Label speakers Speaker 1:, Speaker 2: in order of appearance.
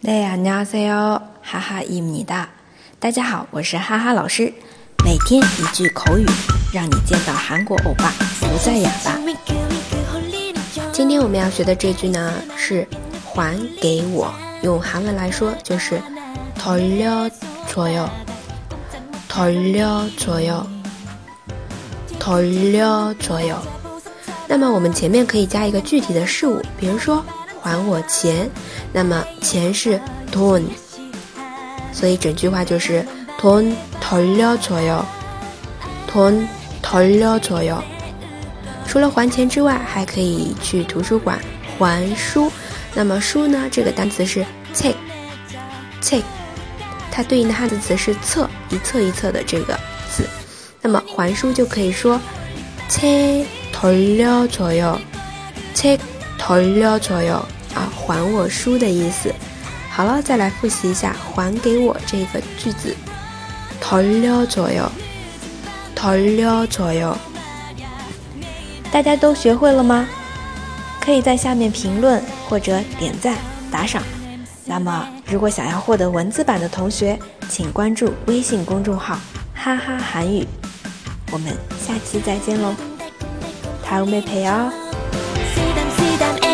Speaker 1: 네 안녕하세요哈哈입니다大家好，我是哈哈老师。每天一句口语，让你见到韩国欧巴不再哑巴。今天我们要学的这句呢是“还给我”，用韩文来说就是“돌려줘요”，“돌려줘요”，“돌려줘요”。那么我们前面可以加一个具体的事物，比如说 还我钱，那么钱是 돈， 所以整句话就是돈돌려줘 요， 돈돌려줘 요。 除了还钱之外，还可以去图书馆还书。那么书呢？这个单词是 책 책， 它对应的汉字词是册，一册一册的这个字。那么还书就可以说책돌려줘 요， 책 돌려줘 요。 啊，还我书的意思。好了，再来复习一下“还给我”这个句子。돌려줘 요， 돌려줘 요。 大家都学会了吗？可以在下面评论或者点赞打赏。那么，如果想要获得文字版的同学，请关注微信公众号“哈哈韩语”。我们下期再见喽，다음에봬요 FM。